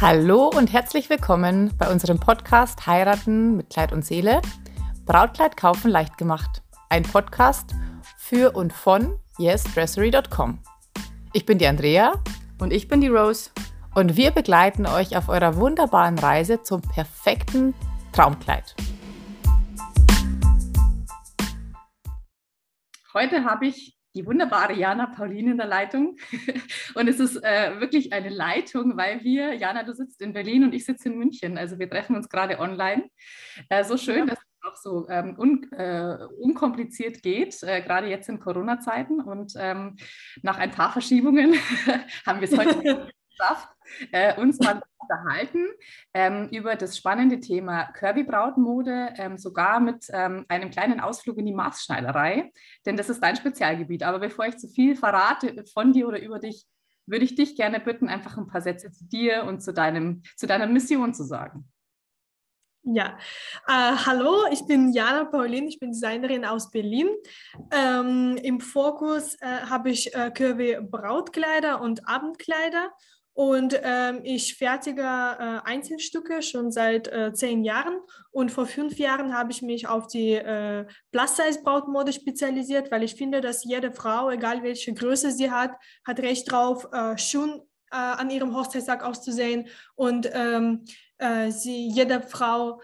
Hallo und herzlich willkommen bei unserem Podcast Heiraten mit Kleid und Seele. Brautkleid kaufen leicht gemacht. Ein Podcast für und von yesdressery.com. Ich bin die Andrea und ich bin die Rose und wir begleiten euch auf eurer wunderbaren Reise zum perfekten Traumkleid. Heute habe ich die wunderbare Jana Pauline in der Leitung. Und es ist äh, wirklich eine Leitung, weil wir, Jana, du sitzt in Berlin und ich sitze in München. Also wir treffen uns gerade online. Äh, so schön, ja. dass es auch so ähm, un, äh, unkompliziert geht, äh, gerade jetzt in Corona-Zeiten. Und ähm, nach ein paar Verschiebungen haben wir es heute geschafft, äh, uns mal unterhalten ähm, über das spannende Thema Kirby-Brautmode, ähm, sogar mit ähm, einem kleinen Ausflug in die Maßschneiderei, denn das ist dein Spezialgebiet. Aber bevor ich zu viel verrate von dir oder über dich, würde ich dich gerne bitten, einfach ein paar Sätze zu dir und zu, deinem, zu deiner Mission zu sagen. Ja, äh, hallo, ich bin Jana Paulin, ich bin Designerin aus Berlin. Ähm, Im Fokus äh, habe ich äh, Kirby Brautkleider und Abendkleider und ähm, ich fertige äh, Einzelstücke schon seit äh, zehn Jahren. Und vor fünf Jahren habe ich mich auf die äh, Plus-Size-Brautmode spezialisiert, weil ich finde, dass jede Frau, egal welche Größe sie hat, hat Recht drauf, äh, schon äh, an ihrem Hochzeitstag auszusehen. Und ähm, äh, sie, jede Frau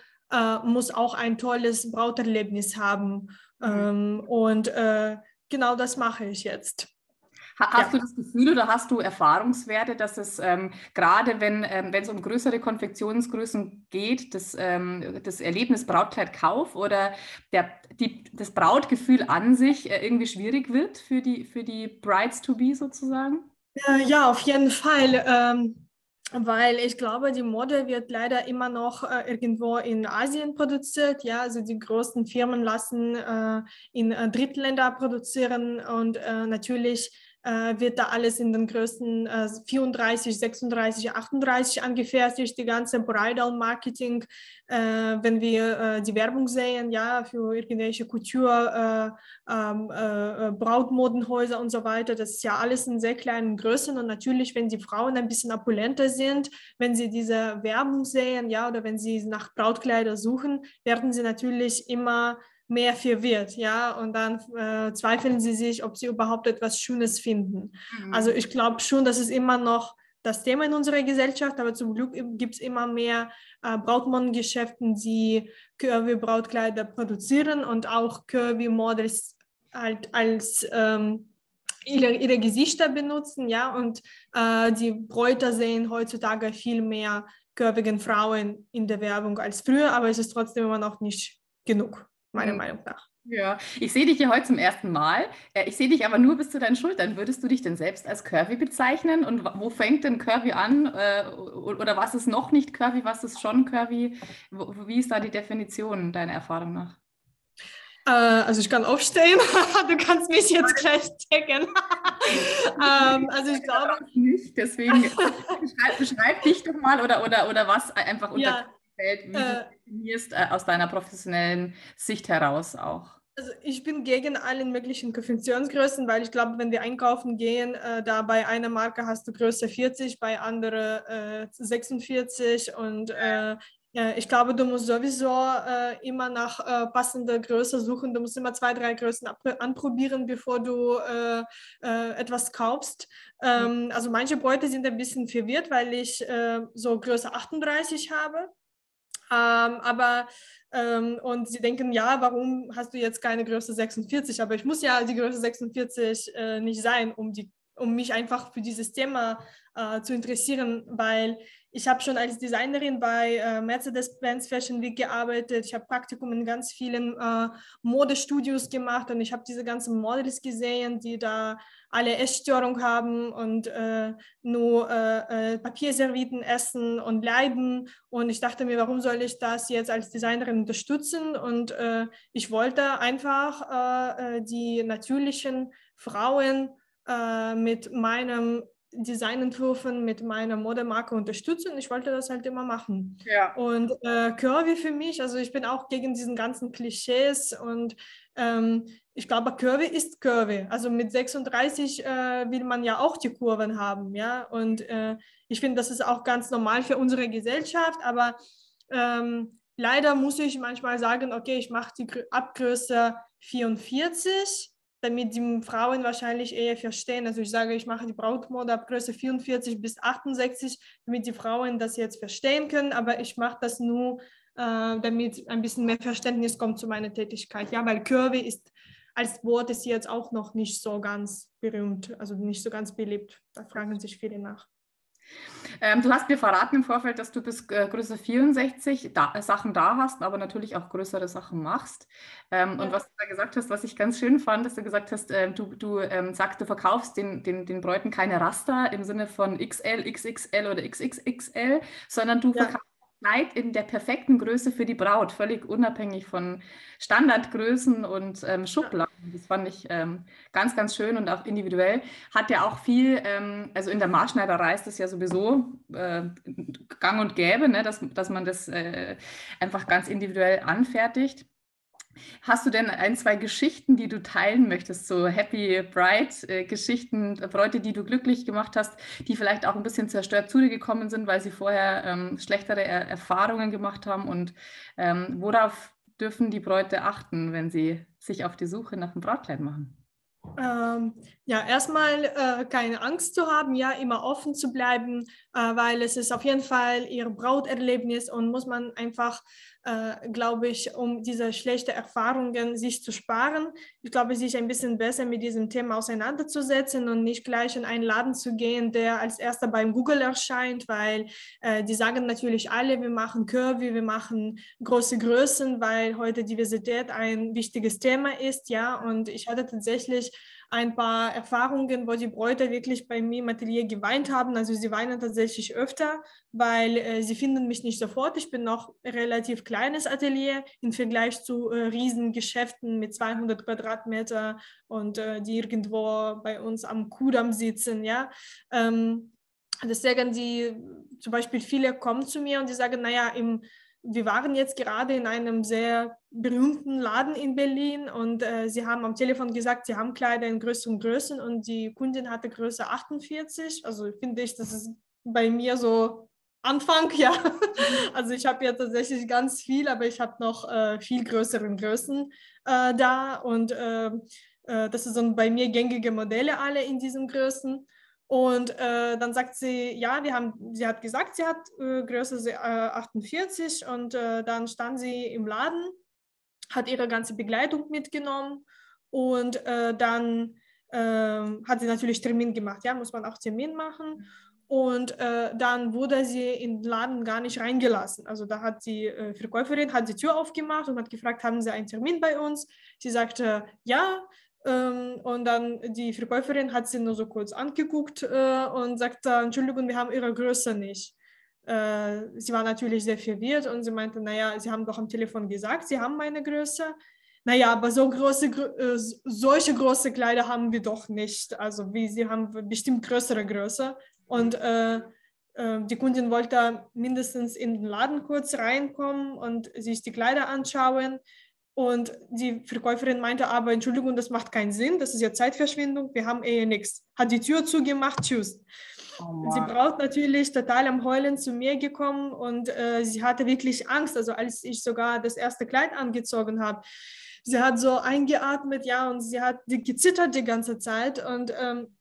muss auch ein tolles Brauterlebnis haben. Mhm. Ähm, und genau das mache ich jetzt. Hast ja. du das Gefühl oder hast du Erfahrungswerte, dass es ähm, gerade, wenn ähm, es um größere Konfektionsgrößen geht, das, ähm, das Erlebnis Brautkleidkauf oder der, die, das Brautgefühl an sich äh, irgendwie schwierig wird für die, für die Brides-to-be sozusagen? Äh, ja, auf jeden Fall ähm, weil ich glaube, die Mode wird leider immer noch äh, irgendwo in Asien produziert. Ja, also die großen Firmen lassen äh, in äh, Drittländer produzieren und äh, natürlich wird da alles in den Größen äh, 34, 36, 38 angefertigt, die ganze Bridal Marketing, äh, wenn wir äh, die Werbung sehen, ja, für irgendwelche Couture, äh, ähm, äh, Brautmodenhäuser und so weiter, das ist ja alles in sehr kleinen Größen. Und natürlich, wenn die Frauen ein bisschen opulenter sind, wenn sie diese Werbung sehen, ja, oder wenn sie nach Brautkleider suchen, werden sie natürlich immer mehr verwirrt, ja, und dann äh, zweifeln sie sich, ob sie überhaupt etwas Schönes finden. Mhm. Also ich glaube schon, dass es immer noch das Thema in unserer Gesellschaft, aber zum Glück gibt es immer mehr äh, Brautmodengeschäften, die Curvy-Brautkleider produzieren und auch Curvy-Models halt als ähm, ihre, ihre Gesichter benutzen, ja, und äh, die Bräuter sehen heutzutage viel mehr curvigen Frauen in der Werbung als früher, aber es ist trotzdem immer noch nicht genug meiner mhm. Meinung nach. Ja, ich sehe dich hier heute zum ersten Mal. Äh, ich sehe dich aber nur bis zu deinen Schultern. Würdest du dich denn selbst als Curvy bezeichnen? Und wo fängt denn Curvy an? Äh, oder was ist noch nicht Curvy? Was ist schon Curvy? Wie ist da die Definition deiner Erfahrung nach? Äh, also ich kann aufstehen. du kannst mich jetzt gleich checken. ähm, also ich glaube nicht. Deswegen beschreib, beschreib, dich doch mal oder, oder, oder was einfach unter ja fällt, wie äh, du definierst äh, aus deiner professionellen Sicht heraus auch? Also ich bin gegen allen möglichen Konfektionsgrößen, weil ich glaube, wenn wir einkaufen gehen, äh, da bei einer Marke hast du Größe 40, bei anderer äh, 46 und äh, ich glaube, du musst sowieso äh, immer nach äh, passender Größe suchen. Du musst immer zwei, drei Größen anprobieren, bevor du äh, äh etwas kaufst. Ähm, also manche Beute sind ein bisschen verwirrt, weil ich äh, so Größe 38 habe. Ähm, aber ähm, und sie denken, ja, warum hast du jetzt keine Größe 46? Aber ich muss ja die Größe 46 äh, nicht sein, um, die, um mich einfach für dieses Thema äh, zu interessieren, weil ich habe schon als Designerin bei äh, Mercedes-Benz Fashion Week gearbeitet. Ich habe Praktikum in ganz vielen äh, Modestudios gemacht und ich habe diese ganzen Models gesehen, die da alle Essstörung haben und äh, nur äh, äh, Papierserviten essen und leiden. Und ich dachte mir, warum soll ich das jetzt als Designerin unterstützen? Und ich wollte einfach die natürlichen Frauen mit meinem Designentwürfen mit meiner Modemarke unterstützen. Ich wollte das halt immer machen. Ja. Und äh, Curvy für mich, also ich bin auch gegen diesen ganzen Klischees und ähm, ich glaube, Kurve ist Kurve. Also mit 36 äh, will man ja auch die Kurven haben, ja. Und äh, ich finde, das ist auch ganz normal für unsere Gesellschaft, aber ähm, leider muss ich manchmal sagen, okay, ich mache die Abgröße 44, damit die Frauen wahrscheinlich eher verstehen. Also ich sage, ich mache die Brautmode ab Größe 44 bis 68, damit die Frauen das jetzt verstehen können, aber ich mache das nur, äh, damit ein bisschen mehr Verständnis kommt zu meiner Tätigkeit. Ja, weil Curvy ist als Wort ist jetzt auch noch nicht so ganz berühmt, also nicht so ganz beliebt. Da fragen sich viele nach. Ähm, du hast mir verraten im Vorfeld, dass du bis äh, Größe 64 da, äh, Sachen da hast, aber natürlich auch größere Sachen machst. Ähm, ja. Und was du da gesagt hast, was ich ganz schön fand, dass du gesagt hast, äh, du, du ähm, sagst, du verkaufst den, den, den Bräuten keine Raster im Sinne von XL, XXL oder XXXL, sondern du ja. verkaufst Kleid in der perfekten Größe für die Braut, völlig unabhängig von Standardgrößen und ähm, Schubladen. Das fand ich ähm, ganz, ganz schön und auch individuell. Hat ja auch viel, ähm, also in der Maßschneiderei ist das ja sowieso äh, gang und gäbe, ne, dass, dass man das äh, einfach ganz individuell anfertigt. Hast du denn ein, zwei Geschichten, die du teilen möchtest, so Happy Bride äh, Bräute, die du glücklich gemacht hast, die vielleicht auch ein bisschen zerstört zu dir gekommen sind, weil sie vorher ähm, schlechtere er Erfahrungen gemacht haben? Und ähm, worauf dürfen die Bräute achten, wenn sie sich auf die Suche nach einem Brautkleid machen? Ähm, ja, erstmal äh, keine Angst zu haben, ja, immer offen zu bleiben, äh, weil es ist auf jeden Fall ihr Brauterlebnis und muss man einfach äh, glaube ich, um diese schlechten Erfahrungen sich zu sparen. Ich glaube, sich ein bisschen besser mit diesem Thema auseinanderzusetzen und nicht gleich in einen Laden zu gehen, der als erster beim Google erscheint, weil äh, die sagen natürlich alle, wir machen Curvy, wir machen große Größen, weil heute Diversität ein wichtiges Thema ist, ja. Und ich hatte tatsächlich ein paar Erfahrungen, wo die Bräute wirklich bei mir im Atelier geweint haben. Also sie weinen tatsächlich öfter, weil äh, sie finden mich nicht sofort. Ich bin noch relativ kleines Atelier im Vergleich zu äh, Riesengeschäften mit 200 Quadratmeter und äh, die irgendwo bei uns am Kudamm sitzen. Ja. Ähm, deswegen die zum Beispiel viele kommen zu mir und die sagen, naja, im wir waren jetzt gerade in einem sehr berühmten Laden in Berlin und äh, sie haben am Telefon gesagt, sie haben Kleider in größeren Größen und die Kundin hatte Größe 48. Also finde ich, das ist bei mir so Anfang, ja. Also ich habe ja tatsächlich ganz viel, aber ich habe noch äh, viel größeren Größen äh, da und äh, äh, das sind bei mir gängige Modelle alle in diesen Größen. Und äh, dann sagt sie, ja, wir haben, sie hat gesagt, sie hat äh, Größe äh, 48 und äh, dann stand sie im Laden, hat ihre ganze Begleitung mitgenommen und äh, dann ähm, hat sie natürlich Termin gemacht, ja, muss man auch Termin machen. Und äh, dann wurde sie in den Laden gar nicht reingelassen. Also da hat die Verkäuferin hat die Tür aufgemacht und hat gefragt, haben Sie einen Termin bei uns? Sie sagte, ja. Ähm, und dann die Verkäuferin hat sie nur so kurz angeguckt äh, und sagte, Entschuldigung, wir haben ihre Größe nicht. Äh, sie war natürlich sehr verwirrt und sie meinte, naja, Sie haben doch am Telefon gesagt, Sie haben meine Größe. Naja, aber so große, äh, solche große Kleider haben wir doch nicht. Also wie, sie haben bestimmt größere Größe. Und äh, äh, die Kundin wollte mindestens in den Laden kurz reinkommen und sich die Kleider anschauen. Und die Verkäuferin meinte aber, Entschuldigung, das macht keinen Sinn, das ist ja Zeitverschwendung, wir haben eh nichts. Hat die Tür zugemacht, tschüss. Oh sie braucht natürlich total am Heulen zu mir gekommen und äh, sie hatte wirklich Angst, also als ich sogar das erste Kleid angezogen habe. Sie hat so eingeatmet, ja, und sie hat gezittert die ganze Zeit und, ähm,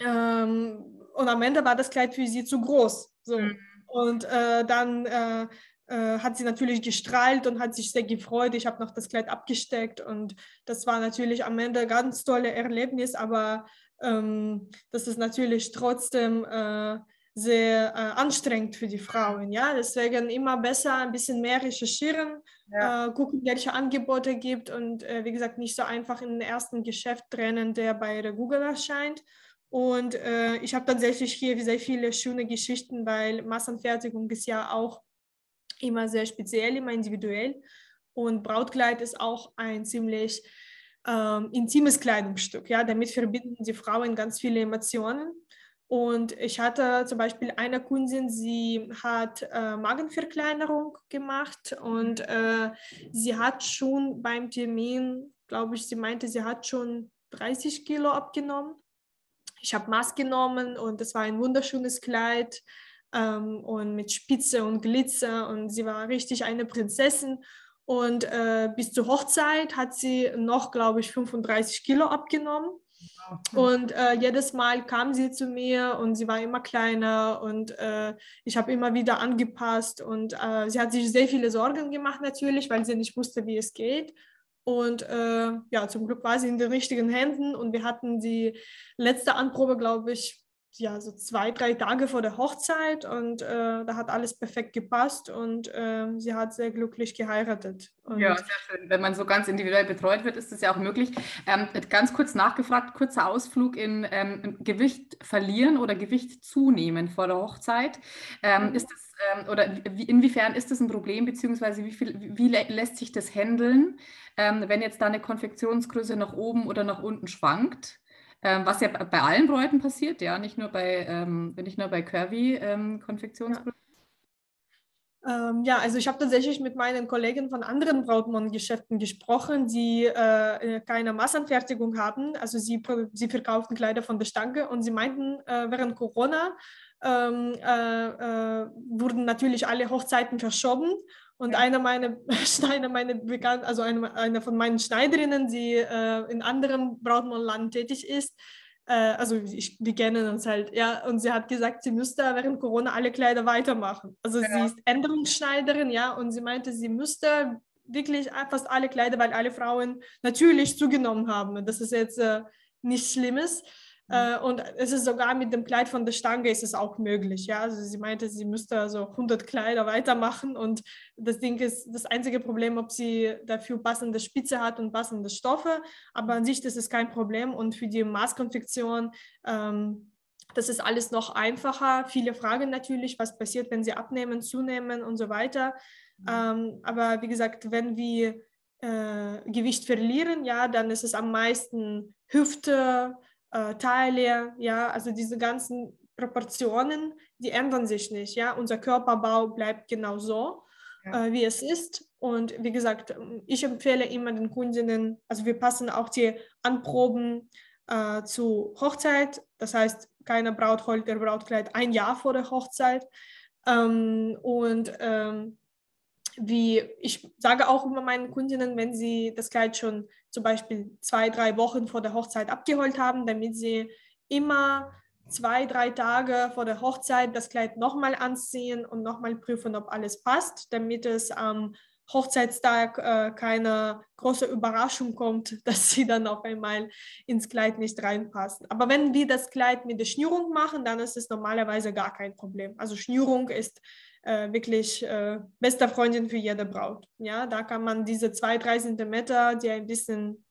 ähm, und am Ende war das Kleid für sie zu groß. So. Mhm. Und äh, dann äh, äh, hat sie natürlich gestrahlt und hat sich sehr gefreut. Ich habe noch das Kleid abgesteckt und das war natürlich am Ende ein ganz tolles Erlebnis, aber ähm, das ist natürlich trotzdem äh, sehr äh, anstrengend für die Frauen. Ja? Deswegen immer besser ein bisschen mehr recherchieren, ja. äh, gucken, welche Angebote es gibt und äh, wie gesagt, nicht so einfach in den ersten Geschäft trennen, der bei der Google erscheint. Und äh, ich habe tatsächlich hier sehr viele schöne Geschichten, weil Massenfertigung ist ja auch immer sehr speziell, immer individuell. Und Brautkleid ist auch ein ziemlich ähm, intimes Kleidungsstück. Ja? Damit verbinden die Frauen ganz viele Emotionen. Und ich hatte zum Beispiel eine Kundin, sie hat äh, Magenverkleinerung gemacht und äh, sie hat schon beim Termin glaube ich, sie meinte, sie hat schon 30 Kilo abgenommen. Ich habe Maß genommen und es war ein wunderschönes Kleid ähm, und mit Spitze und Glitzer und sie war richtig eine Prinzessin. Und äh, bis zur Hochzeit hat sie noch, glaube ich, 35 Kilo abgenommen. Und äh, jedes Mal kam sie zu mir und sie war immer kleiner und äh, ich habe immer wieder angepasst und äh, sie hat sich sehr viele Sorgen gemacht natürlich, weil sie nicht wusste, wie es geht. Und äh, ja, zum Glück war sie in den richtigen Händen und wir hatten die letzte Anprobe, glaube ich, ja, so zwei, drei Tage vor der Hochzeit und äh, da hat alles perfekt gepasst und äh, sie hat sehr glücklich geheiratet. Und ja, sehr schön. Wenn man so ganz individuell betreut wird, ist das ja auch möglich. Ähm, ganz kurz nachgefragt, kurzer Ausflug in ähm, Gewicht verlieren oder Gewicht zunehmen vor der Hochzeit. Ähm, mhm. Ist das ähm, oder inwiefern ist das ein Problem, beziehungsweise wie, viel, wie lässt sich das handeln, ähm, wenn jetzt da eine Konfektionsgröße nach oben oder nach unten schwankt? Ähm, was ja bei allen Bräuten passiert, ja, nicht nur bei, ähm, nicht nur bei Curvy-Konfektionsgrößen. Ja. Ähm, ja. also ich habe tatsächlich mit meinen Kollegen von anderen Brautmann-Geschäften gesprochen, die äh, keine Massanfertigung haben. Also sie, sie verkauften Kleider von der Stange und sie meinten, äh, während Corona ähm, äh, äh wurden natürlich alle Hochzeiten verschoben und ja. eine meiner Schneider, meine bekannt, also eine, eine von meinen Schneiderinnen, die äh, in anderem Brautmannland tätig ist, äh, also ich, wir kennen uns halt, ja, und sie hat gesagt, sie müsste während Corona alle Kleider weitermachen. Also ja. sie ist Änderungsschneiderin, ja, und sie meinte, sie müsste wirklich fast alle Kleider, weil alle Frauen natürlich zugenommen haben. Das ist jetzt äh, nichts Schlimmes. Mhm. Äh, und es ist sogar mit dem Kleid von der Stange ist es auch möglich. Ja? Also sie meinte, sie müsste also 100 Kleider weitermachen und das Ding ist das einzige Problem, ob sie dafür passende Spitze hat und passende Stoffe. Aber an sich das ist kein Problem und für die Maßkonfektion ähm, das ist alles noch einfacher. Viele fragen natürlich, was passiert, wenn sie abnehmen, zunehmen und so weiter. Mhm. Ähm, aber wie gesagt, wenn wir äh, Gewicht verlieren, ja, dann ist es am meisten Hüfte, äh, Taille, ja, also diese ganzen Proportionen, die ändern sich nicht, ja, unser Körperbau bleibt genau so, ja. äh, wie es ist. Und wie gesagt, ich empfehle immer den Kundinnen, also wir passen auch die Anproben äh, zu Hochzeit, das heißt, keine Braut holt der Brautkleid ein Jahr vor der Hochzeit. Ähm, und ähm, wie ich sage auch immer meinen Kundinnen, wenn sie das Kleid schon zum Beispiel zwei, drei Wochen vor der Hochzeit abgeholt haben, damit sie immer zwei, drei Tage vor der Hochzeit das Kleid nochmal anziehen und nochmal prüfen, ob alles passt, damit es am Hochzeitstag äh, keine große Überraschung kommt, dass sie dann auf einmal ins Kleid nicht reinpassen. Aber wenn wir das Kleid mit der Schnürung machen, dann ist es normalerweise gar kein Problem. Also Schnürung ist äh, wirklich äh, bester Freundin für jede Braut. Ja, da kann man diese zwei, drei Zentimeter, die ein bisschen,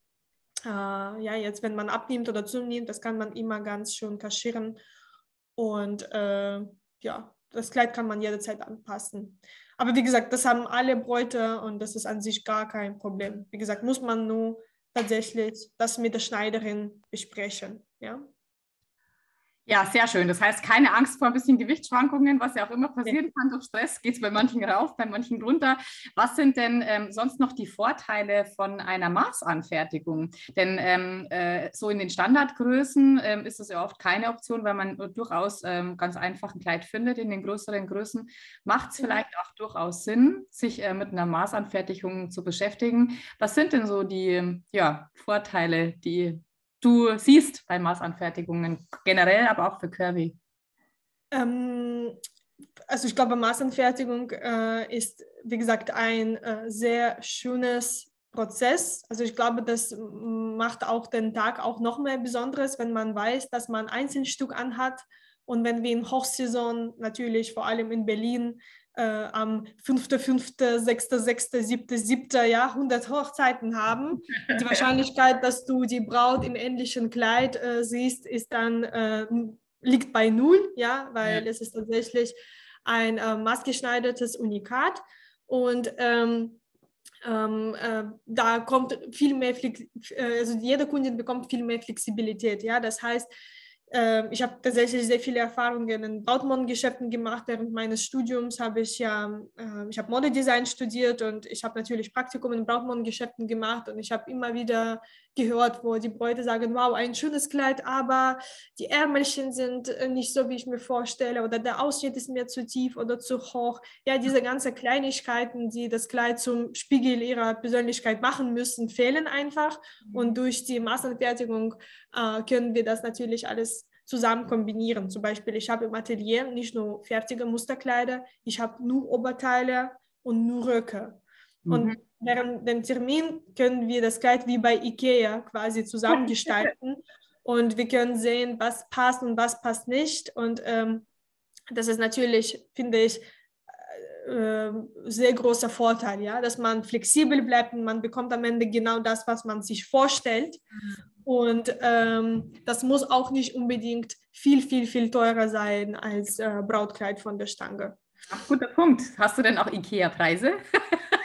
äh, ja, jetzt, wenn man abnimmt oder zunimmt, das kann man immer ganz schön kaschieren. Und äh, ja, das Kleid kann man jederzeit anpassen. Aber wie gesagt, das haben alle Bräute und das ist an sich gar kein Problem. Wie gesagt, muss man nur tatsächlich das mit der Schneiderin besprechen. Ja. Ja, sehr schön. Das heißt, keine Angst vor ein bisschen Gewichtsschwankungen, was ja auch immer passieren kann durch Stress. Geht es bei manchen rauf, bei manchen runter. Was sind denn ähm, sonst noch die Vorteile von einer Maßanfertigung? Denn ähm, äh, so in den Standardgrößen ähm, ist das ja oft keine Option, weil man durchaus ähm, ganz einfach ein Kleid findet. In den größeren Größen macht es vielleicht auch durchaus Sinn, sich äh, mit einer Maßanfertigung zu beschäftigen. Was sind denn so die ja, Vorteile, die du siehst bei Maßanfertigungen generell, aber auch für Curvy? Ähm, also ich glaube, Maßanfertigung äh, ist, wie gesagt, ein äh, sehr schönes Prozess. Also ich glaube, das macht auch den Tag auch noch mehr Besonderes, wenn man weiß, dass man Einzelstück anhat. Und wenn wir in Hochsaison natürlich vor allem in Berlin äh, am 5., 6., 6., 7., 7. Jahr 100 Hochzeiten haben. Die Wahrscheinlichkeit, dass du die Braut im ähnlichen Kleid äh, siehst, ist dann, äh, liegt bei null, ja, weil ja. es ist tatsächlich ein äh, maßgeschneidertes Unikat und ähm, ähm, äh, da kommt viel mehr, Flex äh, also jede Kundin bekommt viel mehr Flexibilität, ja, das heißt, ich habe tatsächlich sehr viele Erfahrungen in Brautmodengeschäften gemacht. Während meines Studiums habe ich ja, äh, ich habe Modedesign studiert und ich habe natürlich Praktikum in Brautmodengeschäften gemacht und ich habe immer wieder gehört, wo die Bräute sagen, wow, ein schönes Kleid, aber die Ärmelchen sind äh, nicht so, wie ich mir vorstelle oder der Ausschnitt ist mir zu tief oder zu hoch. Ja, diese ganzen Kleinigkeiten, die das Kleid zum Spiegel ihrer Persönlichkeit machen müssen, fehlen einfach und durch die Massenfertigung äh, können wir das natürlich alles zusammen kombinieren. Zum Beispiel, ich habe im Atelier nicht nur fertige Musterkleider, ich habe nur Oberteile und nur Röcke. Mhm. Während dem Termin können wir das Kleid wie bei Ikea quasi zusammengestalten und wir können sehen, was passt und was passt nicht. Und ähm, das ist natürlich, finde ich, äh, sehr großer Vorteil, ja, dass man flexibel bleibt und man bekommt am Ende genau das, was man sich vorstellt. Mhm. Und ähm, das muss auch nicht unbedingt viel, viel, viel teurer sein als äh, Brautkleid von der Stange. Ach, guter Punkt. Hast du denn auch IKEA-Preise?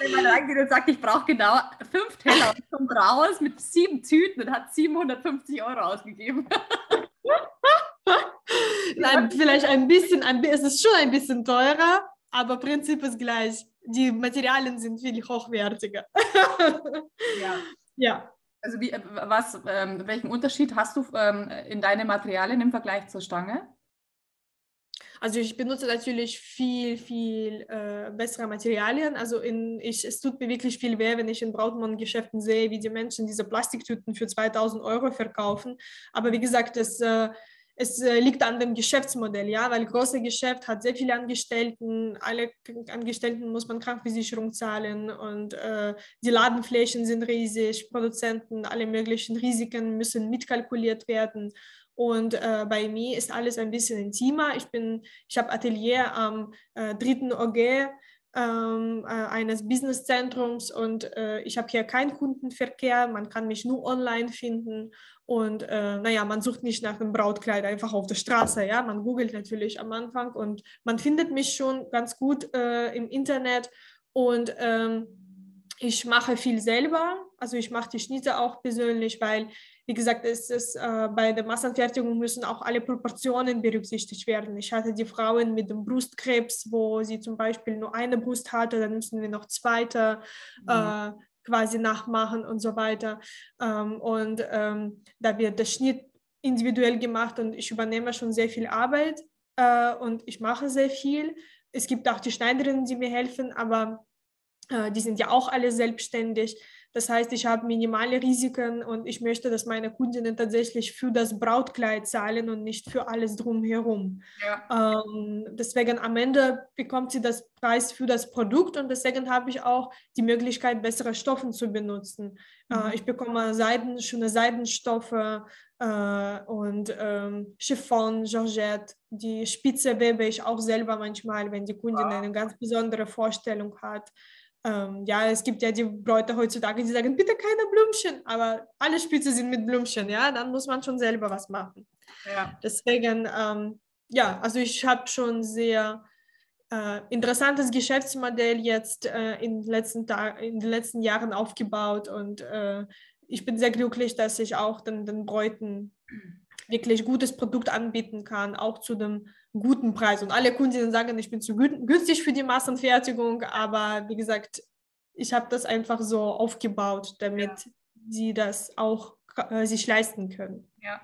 wenn man reingeht und sagt, ich brauche genau fünf Teller und kommt raus mit sieben Tüten und hat 750 Euro ausgegeben. Nein, vielleicht ein bisschen, ein, es ist schon ein bisschen teurer, aber Prinzip ist gleich. Die Materialien sind viel hochwertiger. ja. Ja. Also wie, äh, was, ähm, welchen Unterschied hast du ähm, in deinen Materialien im Vergleich zur Stange? Also ich benutze natürlich viel, viel äh, bessere Materialien. Also in, ich, es tut mir wirklich viel weh, wenn ich in Brautmann-Geschäften sehe, wie die Menschen diese Plastiktüten für 2000 Euro verkaufen. Aber wie gesagt, das äh, es äh, liegt an dem Geschäftsmodell, ja, weil große Geschäft hat sehr viele Angestellten, alle Angestellten muss man Krankenversicherung zahlen und äh, die Ladenflächen sind riesig, Produzenten, alle möglichen Risiken müssen mitkalkuliert werden. Und äh, bei mir ist alles ein bisschen intimer. Ich ich habe Atelier am äh, dritten OG ähm, äh, eines Businesszentrums und äh, ich habe hier keinen Kundenverkehr. Man kann mich nur online finden und äh, naja, man sucht nicht nach einem Brautkleid einfach auf der Straße. Ja, man googelt natürlich am Anfang und man findet mich schon ganz gut äh, im Internet und ähm, ich mache viel selber. Also ich mache die Schnitte auch persönlich, weil wie gesagt, es ist, äh, bei der Massenfertigung müssen auch alle Proportionen berücksichtigt werden. Ich hatte die Frauen mit dem Brustkrebs, wo sie zum Beispiel nur eine Brust hatte, dann müssen wir noch zweite mhm. äh, quasi nachmachen und so weiter. Ähm, und ähm, da wird der Schnitt individuell gemacht und ich übernehme schon sehr viel Arbeit äh, und ich mache sehr viel. Es gibt auch die Schneiderinnen, die mir helfen, aber äh, die sind ja auch alle selbstständig. Das heißt, ich habe minimale Risiken und ich möchte, dass meine Kundinnen tatsächlich für das Brautkleid zahlen und nicht für alles drumherum. Ja. Ähm, deswegen am Ende bekommt sie das Preis für das Produkt und deswegen habe ich auch die Möglichkeit, bessere Stoffe zu benutzen. Äh, mhm. Äh, ich bekomme Seiden, schöne Seidenstoffe äh, und ähm, Chiffon, Georgette. Die Spitze webe ich auch selber manchmal, wenn die Kundin wow. eine ganz besondere Vorstellung hat. Ähm, ja, es gibt ja die Leute heutzutage, die sagen, bitte keine Blümchen, aber alle Spitze sind mit Blümchen, ja, dann muss man schon selber was machen. Ja. Deswegen, ähm, ja, also ich habe schon sehr äh, interessantes Geschäftsmodell jetzt äh, in, den letzten in den letzten Jahren aufgebaut und äh, ich bin sehr glücklich, dass ich auch den, den Bräuten wirklich gutes Produkt anbieten kann, auch zu dem guten Preis. Und alle Kundinnen sagen, ich bin zu günstig für die Massenfertigung, aber wie gesagt, ich habe das einfach so aufgebaut, damit ja. sie das auch äh, sich leisten können. Ja.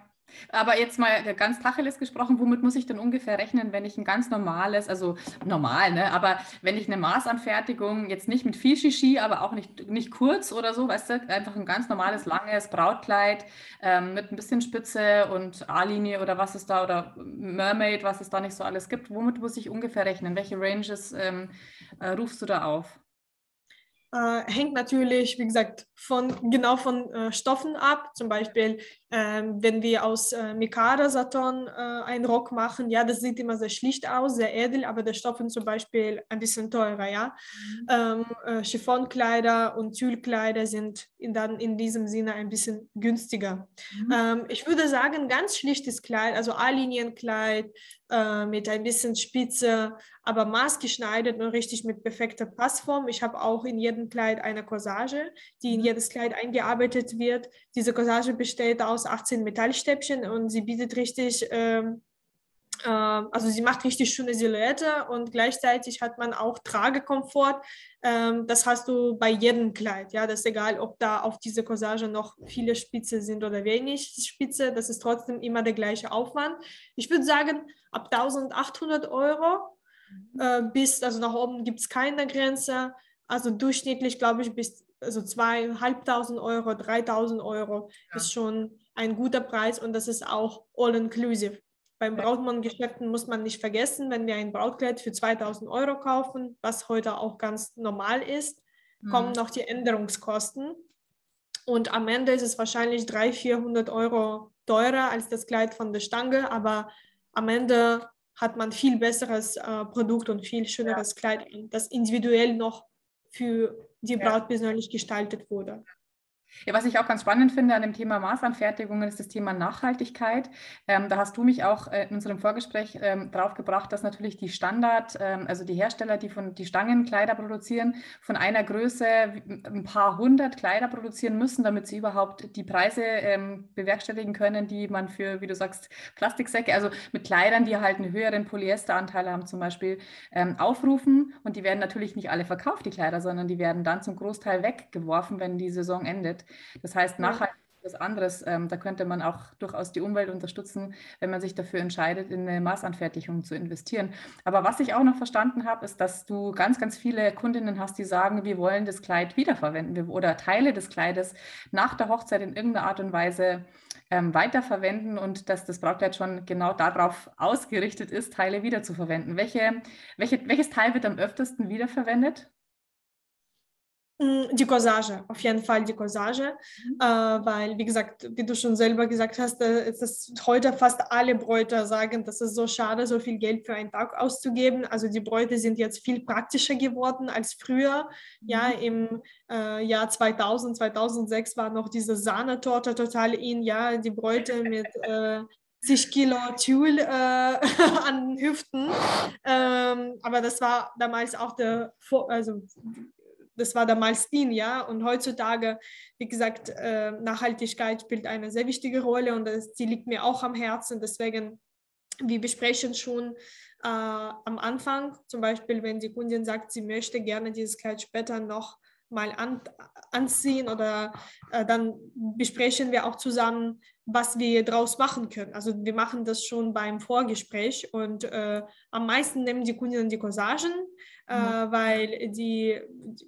Aber jetzt mal ganz Tacheles gesprochen, womit muss ich denn ungefähr rechnen, wenn ich ein ganz normales, also normal, ne, aber wenn ich eine Maßanfertigung jetzt nicht mit viel Shishi, aber auch nicht, nicht kurz oder so, weißt du, einfach ein ganz normales, langes Brautkleid ähm, mit ein bisschen Spitze und A-Linie oder was es da oder Mermaid, was es da nicht so alles gibt, womit muss ich ungefähr rechnen? Welche Ranges ähm, äh, rufst du da auf? Äh, hängt natürlich, wie gesagt, von, genau von äh, Stoffen ab. Zum Beispiel, ähm, wenn wir aus äh, Mikara Saturn äh, einen Rock machen, ja, das sieht immer sehr schlicht aus, sehr edel, aber der Stoff ist zum Beispiel ein bisschen teurer, ja. Mhm. Ähm, äh, Chiffonkleider und Tüllkleider sind in, dann in diesem Sinne ein bisschen günstiger. Mhm. Ähm, ich würde sagen, ganz schlichtes Kleid, also A-Linienkleid, äh, mit ein bisschen Spitze, aber maßgeschneidert und richtig mit perfekter Passform. Ich habe auch in jedem Kleid eine Corsage, die in mhm. jedes Kleid eingearbeitet wird. Diese Corsage besteht aus 18 Metallstäbchen und sie bietet richtig ähm, ähm, also sie macht richtig schöne Silhouette und gleichzeitig hat man auch Tragekomfort. Ähm, das hast du bei jedem Kleid. Ja, das ist egal, ob da auf diese Corsage noch viele Spitze sind oder wenig Spitze. Das ist trotzdem immer der gleiche Aufwand. Ich würde sagen, ab 1800 Euro mhm. äh, bis, also nach oben gibt es keine Grenze. Also durchschnittlich, glaube ich, bis also 2.500 Euro, 3.000 Euro ja. ist schon ein guter Preis und das ist auch all-inclusive. Beim Brautmann-Geschäften muss man nicht vergessen, wenn wir ein Brautkleid für 2000 Euro kaufen, was heute auch ganz normal ist, mhm. kommen noch die Änderungskosten. Und am Ende ist es wahrscheinlich 300, 400 Euro teurer als das Kleid von der Stange, aber am Ende hat man viel besseres äh, Produkt und viel schöneres ja. Kleid, das individuell noch für die Braut ja. persönlich gestaltet wurde. Ja, was ich auch ganz spannend finde an dem Thema Maßanfertigungen ist das Thema Nachhaltigkeit. Ähm, da hast du mich auch äh, in unserem Vorgespräch ähm, drauf gebracht, dass natürlich die Standard, ähm, also die Hersteller, die von die Stangenkleider produzieren, von einer Größe ein paar hundert Kleider produzieren müssen, damit sie überhaupt die Preise ähm, bewerkstelligen können, die man für, wie du sagst, Plastiksäcke, also mit Kleidern, die halt einen höheren Polyesteranteil haben, zum Beispiel, ähm, aufrufen. Und die werden natürlich nicht alle verkauft, die Kleider, sondern die werden dann zum Großteil weggeworfen, wenn die Saison endet. Das heißt, nachhaltig ist was anderes. Ähm, da könnte man auch durchaus die Umwelt unterstützen, wenn man sich dafür entscheidet, in eine Maßanfertigung zu investieren. Aber was ich auch noch verstanden habe, ist, dass du ganz, ganz viele Kundinnen hast, die sagen, wir wollen das Kleid wiederverwenden oder Teile des Kleides nach der Hochzeit in irgendeiner Art und Weise ähm, weiterverwenden und dass das Brautkleid schon genau darauf ausgerichtet ist, Teile wiederzuverwenden. Welche, welche, welches Teil wird am öftesten wiederverwendet? Die Corsage, auf jeden Fall die Corsage, mhm. äh, weil, wie gesagt, wie du schon selber gesagt hast, äh, es ist heute fast alle Bräute sagen, das ist so schade, so viel Geld für einen Tag auszugeben. Also die Bräute sind jetzt viel praktischer geworden als früher. Mhm. Ja, im äh, Jahr 2000, 2006 war noch diese Sahnetorte total in, ja, die Bräute mit äh, 60 Kilo Tulle äh, an Hüften. Ähm, aber das war damals auch der, also das war damals in, ja. Und heutzutage, wie gesagt, äh, Nachhaltigkeit spielt eine sehr wichtige Rolle und das, die liegt mir auch am Herzen. Deswegen, wir besprechen schon äh, am Anfang, zum Beispiel, wenn die Kundin sagt, sie möchte gerne dieses Kleid später noch mal an, anziehen oder äh, dann besprechen wir auch zusammen, was wir daraus machen können. Also wir machen das schon beim Vorgespräch und äh, am meisten nehmen die Kunden die Corsagen, äh, mhm. weil die,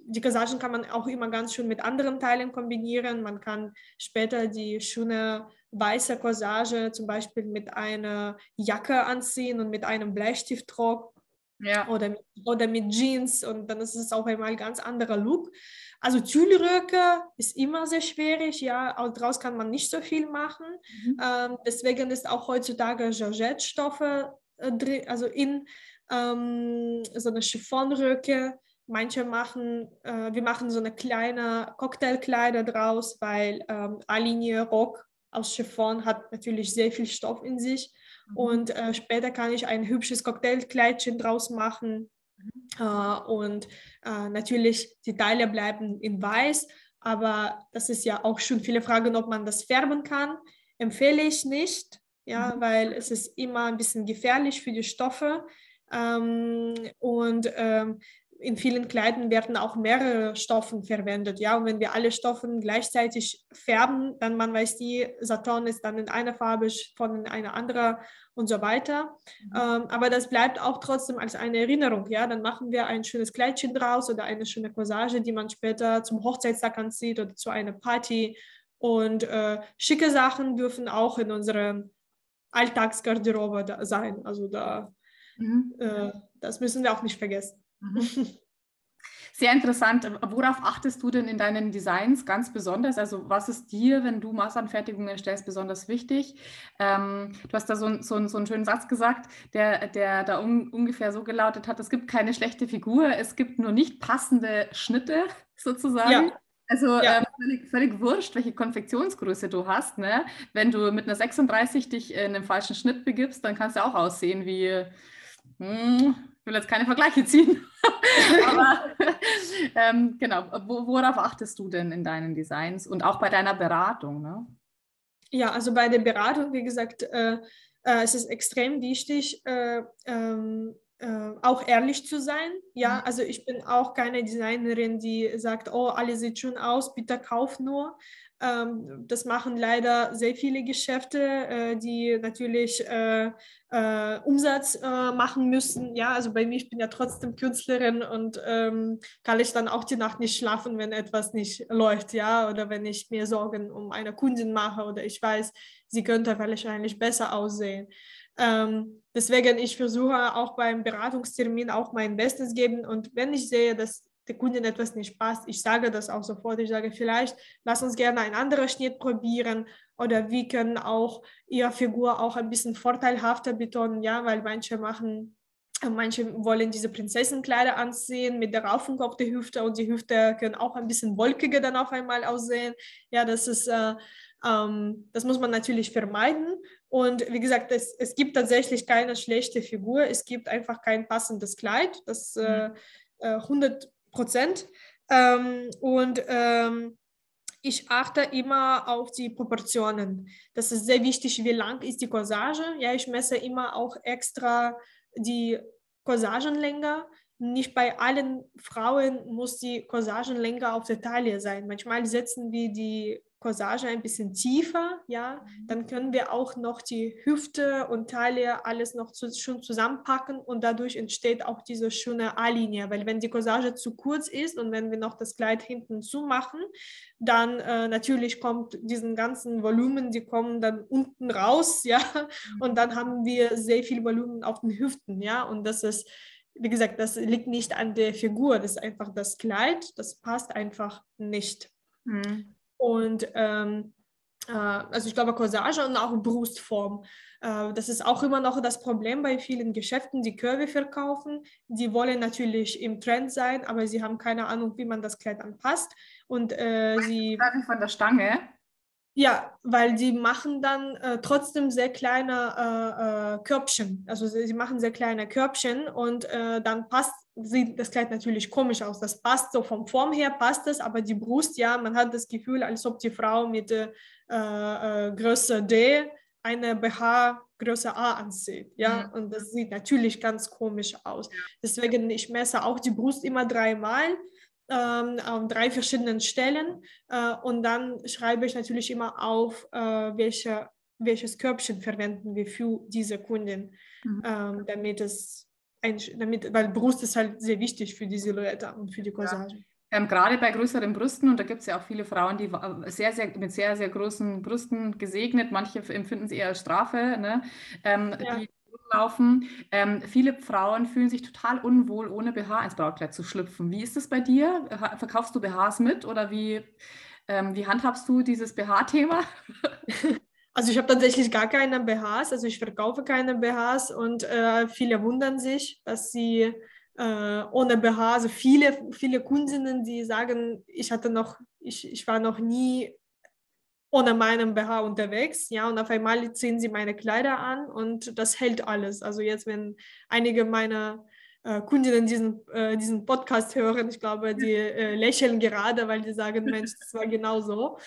die Corsagen kann man auch immer ganz schön mit anderen Teilen kombinieren. Man kann später die schöne weiße Corsage zum Beispiel mit einer Jacke anziehen und mit einem Bleistiftrock ja. oder, mit, oder mit Jeans und dann ist es auch einmal ein ganz anderer Look. Also Tüllröcke ist immer sehr schwierig, ja, daraus kann man nicht so viel machen. Mhm. Ähm, deswegen ist auch heutzutage Georgette-Stoffe äh, also in ähm, so eine Chiffonröcke. Manche machen, äh, wir machen so eine kleine Cocktailkleider draus, weil ähm, A-Linie Rock aus Chiffon hat natürlich sehr viel Stoff in sich. Mhm. Und äh, später kann ich ein hübsches Cocktailkleidchen draus machen. Äh, und äh, natürlich, die Teile bleiben in weiß, aber das ist ja auch schon viele Fragen, ob man das färben kann. Empfehle ich nicht, ja, mhm. weil es ist immer ein bisschen gefährlich für die Stoffe. Ähm, und ähm, in vielen Kleidern werden auch mehrere Stoffe verwendet. Ja, und wenn wir alle Stoffe gleichzeitig färben, dann man weiß die, Saturn ist dann in einer Farbe, von in einer anderen und so weiter. Mhm. Ähm, aber das bleibt auch trotzdem als eine Erinnerung. Ja, dann machen wir ein schönes Kleidchen draus oder eine schöne Corsage, die man später zum Hochzeitstag anzieht oder zu einer Party. Und äh, schicke Sachen dürfen auch in unserer Alltagsgarderobe sein. Also da, mhm. äh, das müssen wir auch nicht vergessen. Mhm. Sehr interessant. Worauf achtest du denn in deinen Designs ganz besonders? Also was ist dir, wenn du Maßanfertigungen erstellst, besonders wichtig? Ähm, du hast da so, so, so, einen schönen Satz gesagt, der, der da un, ungefähr so gelautet hat, es gibt keine schlechte Figur, es gibt nur nicht passende Schnitte sozusagen. Ja. Also ja. ähm, völlig, völlig, wurscht, welche Konfektionsgröße du hast. Ne? Wenn du mit einer 36 dich in einem falschen Schnitt begibst, dann kannst du auch aussehen wie, hm, ich will jetzt keine Vergleiche ziehen. Aber ähm, genau, worauf achtest du denn in deinen Designs und auch bei deiner Beratung? Ne? Ja, also bei der Beratung, wie gesagt, äh, äh, es ist extrem wichtig, äh, ähm, äh, auch ehrlich zu sein. Ja, mhm. also ich bin auch keine Designerin, die sagt, oh, alles sieht schön aus, bitte kauf nur. Ähm, das machen leider sehr viele Geschäfte, äh, die natürlich äh, äh, Umsatz äh, machen müssen. Ja, also bei mir, ich bin ja trotzdem Künstlerin und ähm, kann ich dann auch die Nacht nicht schlafen, wenn etwas nicht läuft, ja, oder wenn ich mir Sorgen um eine Kundin mache oder ich weiß, sie könnte wahrscheinlich besser aussehen. Ähm, deswegen, ich versuche auch beim Beratungstermin auch mein Bestes geben und wenn ich sehe, dass der Kundin etwas nicht passt, ich sage das auch sofort. Ich sage, vielleicht lass uns gerne ein anderer Schnitt probieren oder wir können auch ihre Figur auch ein bisschen vorteilhafter betonen, ja, weil manche machen, manche wollen diese Prinzessenkleider anziehen mit der Raufung auf der Hüfte und die Hüfte können auch ein bisschen wolkiger dann auf einmal aussehen. Ja, das ist, äh, ähm, das muss man natürlich vermeiden. Und wie gesagt, es, es gibt tatsächlich keine schlechte Figur, es gibt einfach kein passendes Kleid. Das äh, 100 mhm. äh, Prozent. Ähm, und ähm, ich achte immer auf die Proportionen. Das ist sehr wichtig, wie lang ist die Corsage. Ja, ich messe immer auch extra die Corsagenlänge. Nicht bei allen Frauen muss die Corsagenlänge auf der Taille sein. Manchmal setzen wir die Corsage ein bisschen tiefer, ja, mhm. dann können wir auch noch die Hüfte und Taille alles noch zu, schon zusammenpacken und dadurch entsteht auch diese schöne A-Linie, weil wenn die Corsage zu kurz ist und wenn wir noch das Kleid hinten zumachen, dann äh, natürlich kommt diesen ganzen Volumen, die kommen dann unten raus, ja, mhm. und dann haben wir sehr viel Volumen auf den Hüften, ja, und das ist wie gesagt, das liegt nicht an der Figur, das ist einfach das Kleid, das passt einfach nicht. Mhm. Und ähm, äh, also ich glaube Corsage und auch Brustform. Äh, das ist auch immer noch das Problem bei vielen Geschäften, die Körbe verkaufen. Die wollen natürlich im Trend sein, aber sie haben keine Ahnung, wie man das Kleid anpasst. Und äh, sie von der Stange. Ja, weil sie machen dann äh, trotzdem sehr kleine äh, äh, Körbchen. Also sie, sie, machen sehr kleine Körbchen und äh, dann passt, sieht das Kleid natürlich komisch aus. Das passt so vom Form her, passt es, aber die Brust, ja, man hat das Gefühl, als ob die Frau mit äh, äh, Größe D eine BH Größe A anzieht. Ja, mhm. und das sieht natürlich ganz komisch aus. Deswegen, ich messe auch die Brust immer dreimal ähm, an drei verschiedenen Stellen äh, und dann schreibe ich natürlich immer auf, äh, welche, welches Körbchen verwenden wir für diese Kundin, mhm. ähm, damit es damit, weil Brust ist halt sehr wichtig für die Silhouette und für die Corsage. Ja. Ähm, gerade bei größeren Brüsten, und da gibt es ja auch viele Frauen, die sehr, sehr mit sehr, sehr großen Brüsten gesegnet, manche empfinden sie eher als Strafe, ne? Ähm, ja. die laufen. Ähm, viele Frauen fühlen sich total unwohl, ohne BH ins Brautkleid zu schlüpfen. Wie ist es bei dir? Verkaufst du BHs mit oder wie, ähm, wie handhabst du dieses BH-Thema? Also ich habe tatsächlich gar keine BHs, also ich verkaufe keine BHs und äh, viele wundern sich, dass sie äh, ohne BH, also viele, viele Kundinnen, die sagen, ich hatte noch, ich, ich war noch nie ohne meinen BH unterwegs, ja, und auf einmal ziehen sie meine Kleider an und das hält alles. Also jetzt, wenn einige meiner Kundinnen diesen, äh, diesen Podcast hören, ich glaube, die äh, lächeln gerade, weil die sagen, Mensch, das war genau so.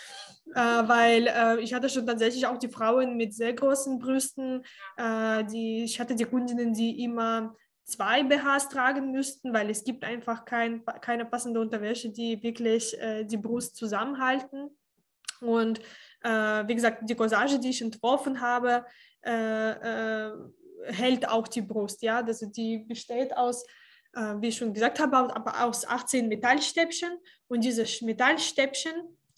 Äh, weil äh, ich hatte schon tatsächlich auch die Frauen mit sehr großen Brüsten, äh, die, ich hatte die Kundinnen, die immer zwei BHs tragen müssten, weil es gibt einfach kein, keine passende Unterwäsche, die wirklich die Brust zusammenhalten. Und äh, wie gesagt, die Corsage, die ich entworfen habe, äh, äh, hält auch die Brust. Ja? Also die besteht aus, äh, wie ich schon gesagt habe, aber aus 18 Metallstäbchen. Und diese Metallstäbchen,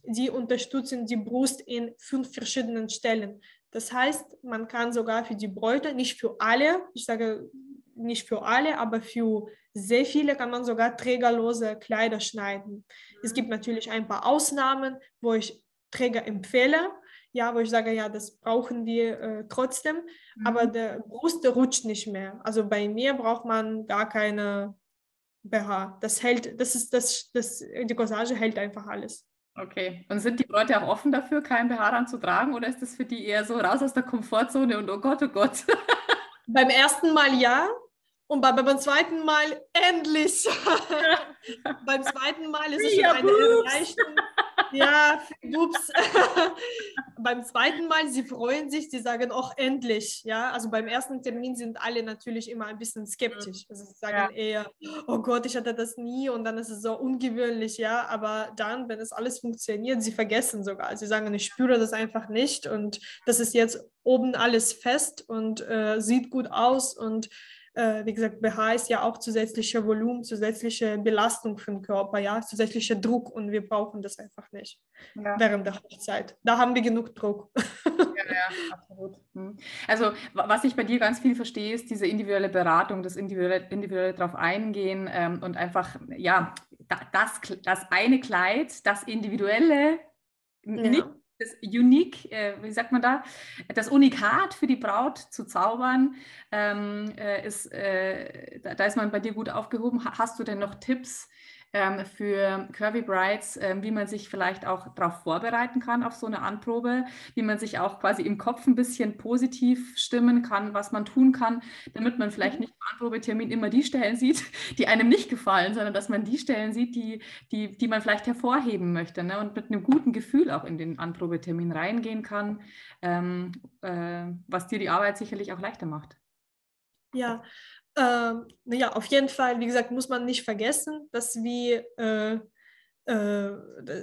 die unterstützen die Brust in fünf verschiedenen Stellen. Das heißt, man kann sogar für die Bräute, nicht für alle, ich sage nicht für alle, aber für sehr viele kann man sogar trägerlose Kleider schneiden. Es gibt natürlich ein paar Ausnahmen, wo ich Träger empfehle, ja, wo ich sage, ja, das brauchen wir äh, trotzdem, mhm. aber der Brust der rutscht nicht mehr. Also bei mir braucht man gar keine BH. Das hält, das ist das, das die Corsage hält einfach alles. Okay. Und sind die Leute auch offen dafür, keinen BH zu tragen oder ist das für die eher so raus aus der Komfortzone und oh Gott, oh Gott? Beim ersten Mal ja, und bei, beim zweiten Mal endlich. beim zweiten Mal ist es schon eine Erleichterung. Ja, Ups. beim zweiten Mal, sie freuen sich, sie sagen auch endlich. Ja, also beim ersten Termin sind alle natürlich immer ein bisschen skeptisch. Also sie sagen ja. eher, oh Gott, ich hatte das nie und dann ist es so ungewöhnlich. Ja, aber dann, wenn es alles funktioniert, sie vergessen sogar. Sie sagen, ich spüre das einfach nicht und das ist jetzt oben alles fest und äh, sieht gut aus und äh, wie gesagt, BH ist ja auch zusätzlicher Volumen, zusätzliche Belastung für den Körper, ja, zusätzlicher Druck und wir brauchen das einfach nicht ja. während der Hochzeit. Da haben wir genug Druck. Ja, ja, absolut. Hm. Also, was ich bei dir ganz viel verstehe, ist diese individuelle Beratung, das individuelle, individuelle darauf eingehen ähm, und einfach, ja, das, das eine Kleid, das individuelle, ja. nicht das Unique, äh, wie sagt man da, das Unikat für die Braut zu zaubern, ähm, äh, ist, äh, da, da, ist man bei dir gut aufgehoben. Hast du denn noch Tipps, ähm, für Curvy Brides, ähm, wie man sich vielleicht auch darauf vorbereiten kann, auf so eine Anprobe, wie man sich auch quasi im Kopf ein bisschen positiv stimmen kann, was man tun kann, damit man vielleicht mhm. nicht im Anprobetermin immer die Stellen sieht, die einem nicht gefallen, sondern dass man die Stellen sieht, die, die, die man vielleicht hervorheben möchte ne? und mit einem guten Gefühl auch in den Anprobetermin reingehen kann, ähm, äh, was dir die Arbeit sicherlich auch leichter macht. Ja, ähm, naja, auf jeden Fall, wie gesagt, muss man nicht vergessen, dass wir, äh, äh,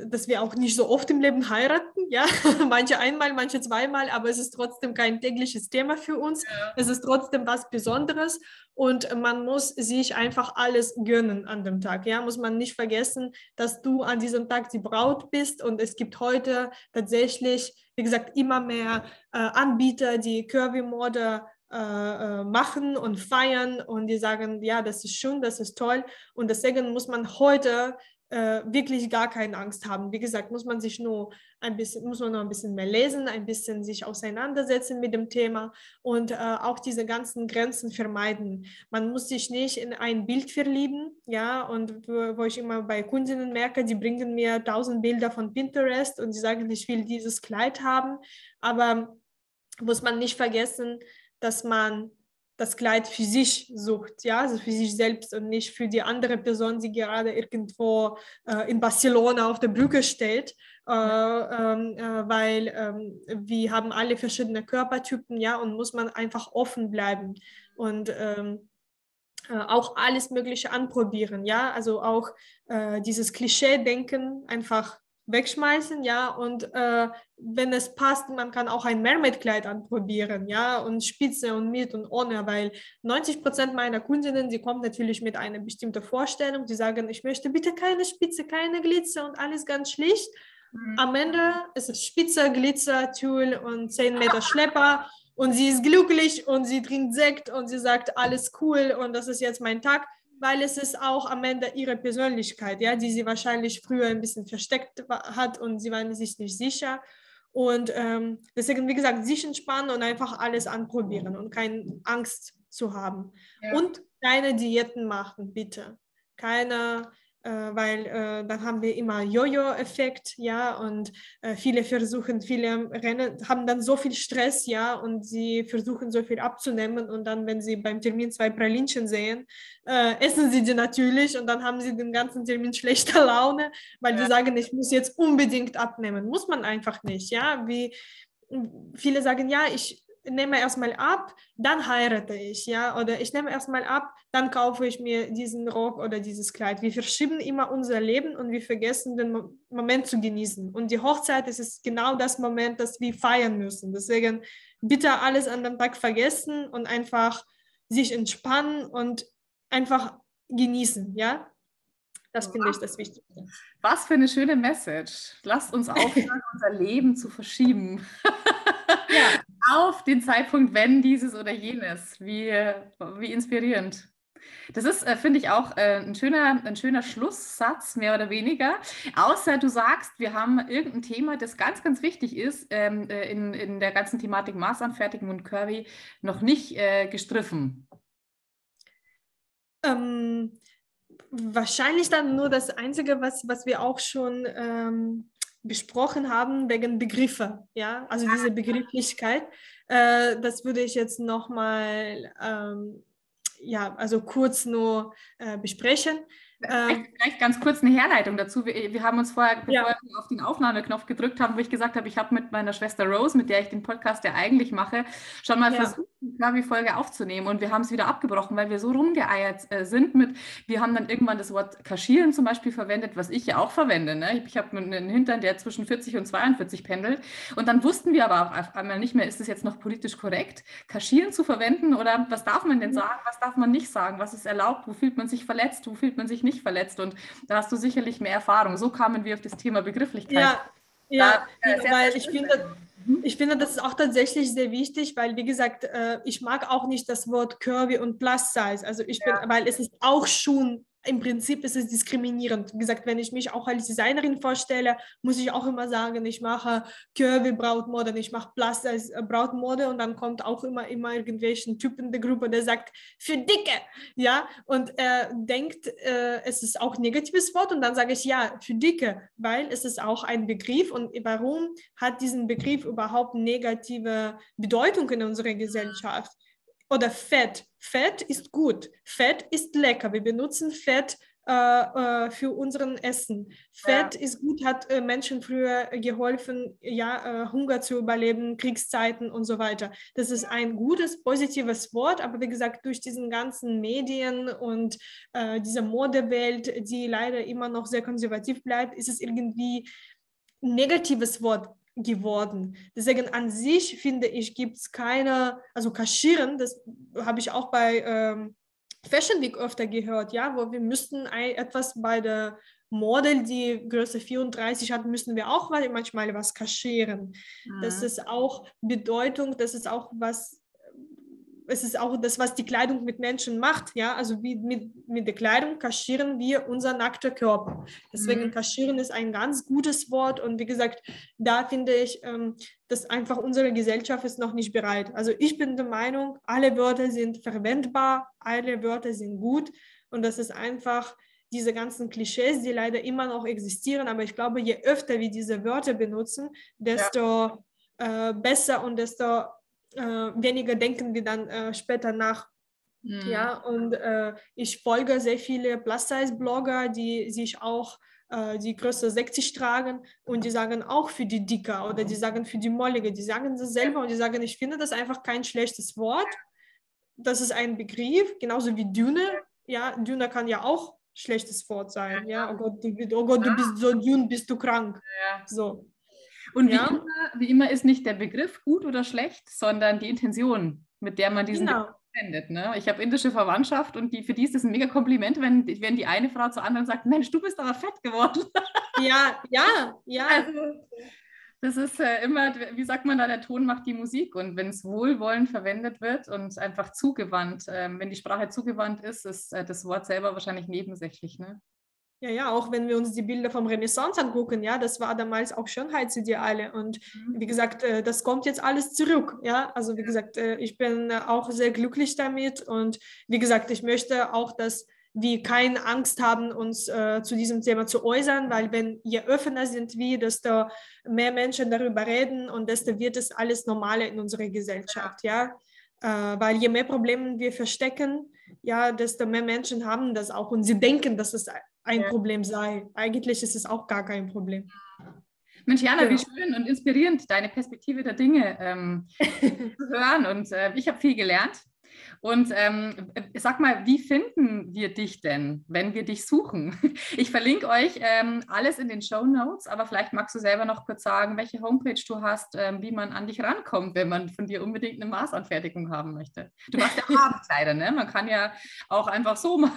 dass wir auch nicht so oft im Leben heiraten. Ja, manche einmal, manche zweimal, aber es ist trotzdem kein tägliches Thema für uns. Ja. Es ist trotzdem was Besonderes und man muss sich einfach alles gönnen an dem Tag. Ja, muss man nicht vergessen, dass du an diesem Tag die Braut bist und es gibt heute tatsächlich, wie gesagt, immer mehr äh, Anbieter, die Curvy-Mode äh, äh, machen und feiern und die sagen, ja, das ist schön, das ist toll. Und deswegen muss man heute äh, wirklich gar keine Angst haben. Wie gesagt, muss man sich nur ein bisschen, muss man noch ein bisschen mehr lesen, ein bisschen sich auseinandersetzen mit dem Thema und äh, auch diese ganzen Grenzen vermeiden. Man muss sich nicht in ein Bild verlieben, ja, und wo, ich immer bei Kundinnen merke, die bringen mir tausend Bilder von Pinterest und sie sagen, ich will dieses Kleid haben, aber muss man nicht vergessen, dass man das Kleid für sich sucht, ja, also für sich selbst und nicht für die andere Person, die gerade irgendwo äh, in Barcelona auf der Brücke steht, äh, ähm, äh, weil ähm, wir haben alle verschiedene Körpertypen, ja, und muss man einfach offen bleiben und ähm, äh, auch alles Mögliche anprobieren, ja, also auch äh, dieses Klischee-Denken einfach wegschmeißen, ja, und äh, wenn es passt, man kann auch ein Mermaid-Kleid anprobieren, ja, und Spitze und mit und ohne, weil 90 Prozent meiner Kundinnen, die kommen natürlich mit einer bestimmten Vorstellung, die sagen, ich möchte bitte keine Spitze, keine Glitzer und alles ganz schlicht. Mhm. Am Ende ist es Spitze, Glitzer, Tulle und 10 Meter Schlepper und sie ist glücklich und sie trinkt Sekt und sie sagt, alles cool und das ist jetzt mein Tag weil es ist auch am Ende ihre Persönlichkeit, ja, die sie wahrscheinlich früher ein bisschen versteckt hat und sie waren sich nicht sicher. Und ähm, deswegen, wie gesagt, sich entspannen und einfach alles anprobieren und keine Angst zu haben. Ja. Und keine Diäten machen, bitte. Keine weil äh, dann haben wir immer Jojo-Effekt, ja, und äh, viele versuchen, viele Rennen haben dann so viel Stress, ja, und sie versuchen so viel abzunehmen und dann, wenn sie beim Termin zwei Pralinchen sehen, äh, essen sie die natürlich und dann haben sie den ganzen Termin schlechter Laune, weil ja. die sagen, ich muss jetzt unbedingt abnehmen. Muss man einfach nicht, ja, wie viele sagen, ja, ich nehme erstmal ab, dann heirate ich, ja, oder ich nehme erstmal ab, dann kaufe ich mir diesen Rock oder dieses Kleid. Wir verschieben immer unser Leben und wir vergessen den Moment zu genießen. Und die Hochzeit ist es genau das Moment, das wir feiern müssen. Deswegen bitte alles an dem Tag vergessen und einfach sich entspannen und einfach genießen, ja. Das finde ich das Wichtigste. Was für eine schöne Message. Lasst uns aufhören, unser Leben zu verschieben. auf den Zeitpunkt, wenn dieses oder jenes. Wie, wie inspirierend. Das ist, äh, finde ich, auch äh, ein, schöner, ein schöner Schlusssatz, mehr oder weniger. Außer du sagst, wir haben irgendein Thema, das ganz, ganz wichtig ist, ähm, äh, in, in der ganzen Thematik Maßanfertigung und Curvy noch nicht äh, gestriffen. Ähm, wahrscheinlich dann nur das Einzige, was, was wir auch schon ähm, besprochen haben wegen Begriffe, ja, also diese Begrifflichkeit. Äh, das würde ich jetzt nochmal, ähm, ja, also kurz nur äh, besprechen. Vielleicht, ähm, vielleicht, ganz kurz eine Herleitung dazu. Wir, wir haben uns vorher, bevor ja. wir auf den Aufnahmeknopf gedrückt haben, wo ich gesagt habe, ich habe mit meiner Schwester Rose, mit der ich den Podcast ja eigentlich mache, schon mal ja. versucht, Curvy-Folge aufzunehmen und wir haben es wieder abgebrochen, weil wir so rumgeeiert äh, sind mit, wir haben dann irgendwann das Wort kaschieren zum Beispiel verwendet, was ich ja auch verwende. Ne? Ich, ich habe einen Hintern, der zwischen 40 und 42 pendelt und dann wussten wir aber auch auf einmal nicht mehr, ist es jetzt noch politisch korrekt, kaschieren zu verwenden oder was darf man denn sagen, was darf man nicht sagen, was ist erlaubt, wo fühlt man sich verletzt, wo fühlt man sich nicht verletzt. Und da hast du sicherlich mehr Erfahrung. So kamen wir auf das Thema Begrifflichkeit. Ja, ja da, äh, weil ich finde, ich finde, das ist auch tatsächlich sehr wichtig, weil, wie gesagt, äh, ich mag auch nicht das Wort Curvy und Plus Size. Also ich bin, ja. weil es ist auch schon im Prinzip ist es diskriminierend. Wie gesagt, wenn ich mich auch als Designerin vorstelle, muss ich auch immer sagen, ich mache Curvy Brautmode, ich mache als äh, Brautmode und dann kommt auch immer, immer irgendwelchen Typen der Gruppe, der sagt, für Dicke, ja, und er denkt, äh, es ist auch ein negatives Wort und dann sage ich, ja, für Dicke, weil es ist auch ein Begriff und warum hat diesen Begriff überhaupt negative Bedeutung in unserer Gesellschaft? Oder Fett. Fett ist gut. Fett ist lecker. Wir benutzen Fett äh, äh, für unseren Essen. Fett ja. ist gut, hat äh, Menschen früher geholfen, ja, äh, Hunger zu überleben, Kriegszeiten und so weiter. Das ist ein gutes, positives Wort, aber wie gesagt, durch diesen ganzen Medien und äh, diese Modewelt, die leider immer noch sehr konservativ bleibt, ist es irgendwie ein negatives Wort geworden. Deswegen an sich finde ich, gibt es keine, also kaschieren, das habe ich auch bei ähm, Fashion Week öfter gehört, ja, wo wir müssten etwas bei der Model, die Größe 34 hat, müssen wir auch manchmal was kaschieren. Mhm. Das ist auch Bedeutung, das ist auch was es ist auch das, was die Kleidung mit Menschen macht. Ja, also wie mit, mit der Kleidung kaschieren wir unser nackter Körper. Deswegen mhm. kaschieren ist ein ganz gutes Wort. Und wie gesagt, da finde ich, ähm, dass einfach unsere Gesellschaft ist noch nicht bereit. Also ich bin der Meinung, alle Wörter sind verwendbar, alle Wörter sind gut. Und das ist einfach diese ganzen Klischees, die leider immer noch existieren. Aber ich glaube, je öfter wir diese Wörter benutzen, desto ja. äh, besser und desto äh, weniger denken wir dann äh, später nach. Mhm. Ja, und äh, ich folge sehr viele Plus-Size-Blogger, die sich auch äh, die Größe 60 tragen und die sagen auch für die Dicker oder die sagen für die Mollige, die sagen das selber und die sagen, ich finde das einfach kein schlechtes Wort. Das ist ein Begriff, genauso wie Düne. Ja, Düne kann ja auch schlechtes Wort sein. Ja, oh Gott, du, oh Gott, du bist so dünn, bist du krank. So. Und ja. wie, immer, wie, immer, ist nicht der Begriff gut oder schlecht, sondern die Intention, mit der man diesen genau. Begriff verwendet. Ne? Ich habe indische Verwandtschaft und die, für die ist es ein mega Kompliment, wenn, wenn die eine Frau zur anderen sagt, Mensch, du bist aber fett geworden. Ja, ja, ja. Also, das ist äh, immer, wie sagt man da, der Ton macht die Musik. Und wenn es wohlwollend verwendet wird und einfach zugewandt, äh, wenn die Sprache zugewandt ist, ist äh, das Wort selber wahrscheinlich nebensächlich. Ne? Ja, ja, auch wenn wir uns die Bilder vom Renaissance angucken, ja, das war damals auch Schönheitsideale und mhm. wie gesagt, äh, das kommt jetzt alles zurück, ja, also wie gesagt, äh, ich bin auch sehr glücklich damit und wie gesagt, ich möchte auch, dass wir keine Angst haben, uns äh, zu diesem Thema zu äußern, weil wenn je offener sind wir, desto mehr Menschen darüber reden und desto wird es alles normaler in unserer Gesellschaft, ja, äh, weil je mehr Probleme wir verstecken, ja, desto mehr Menschen haben das auch und sie denken, dass es ein ja. Problem sei. Eigentlich ist es auch gar kein Problem. Mensch, Jana, genau. wie schön und inspirierend, deine Perspektive der Dinge ähm, zu hören. Und äh, ich habe viel gelernt. Und ähm, sag mal, wie finden wir dich denn, wenn wir dich suchen? Ich verlinke euch ähm, alles in den Show Notes, aber vielleicht magst du selber noch kurz sagen, welche Homepage du hast, ähm, wie man an dich rankommt, wenn man von dir unbedingt eine Maßanfertigung haben möchte. Du machst ja Abendkleider, ne? Man kann ja auch einfach so mal.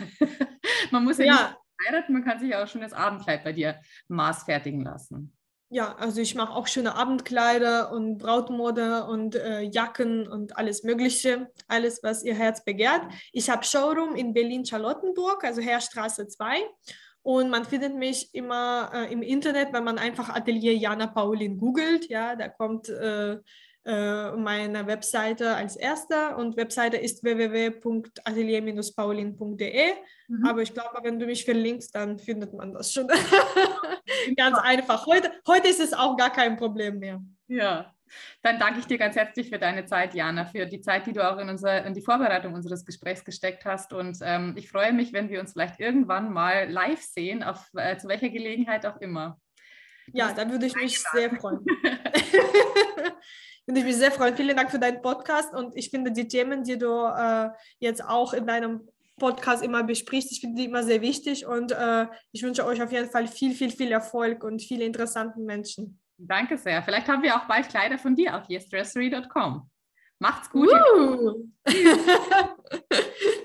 man muss ja, ja heiraten, man kann sich auch schon das Abendkleid bei dir maßfertigen lassen. Ja, also ich mache auch schöne Abendkleider und Brautmode und äh, Jacken und alles Mögliche, alles, was ihr Herz begehrt. Ich habe Showroom in Berlin-Charlottenburg, also Heerstraße 2. Und man findet mich immer äh, im Internet, wenn man einfach Atelier Jana Paulin googelt. Ja, da kommt äh, äh, meine Webseite als erster und Webseite ist www.atelier-paulin.de. Mhm. Aber ich glaube, wenn du mich verlinkst, dann findet man das schon. ganz einfach. Heute, heute ist es auch gar kein Problem mehr. Ja, dann danke ich dir ganz herzlich für deine Zeit, Jana, für die Zeit, die du auch in, unser, in die Vorbereitung unseres Gesprächs gesteckt hast. Und ähm, ich freue mich, wenn wir uns vielleicht irgendwann mal live sehen, auf äh, zu welcher Gelegenheit auch immer. Ja, da würde ich mich sehr freuen. würde ich mich sehr freuen. Vielen Dank für deinen Podcast und ich finde die Themen, die du äh, jetzt auch in deinem Podcast immer besprichst, ich finde die immer sehr wichtig und äh, ich wünsche euch auf jeden Fall viel, viel, viel Erfolg und viele interessante Menschen. Danke sehr. Vielleicht haben wir auch bald Kleider von dir auf yesdressery.com. Macht's gut. Uh.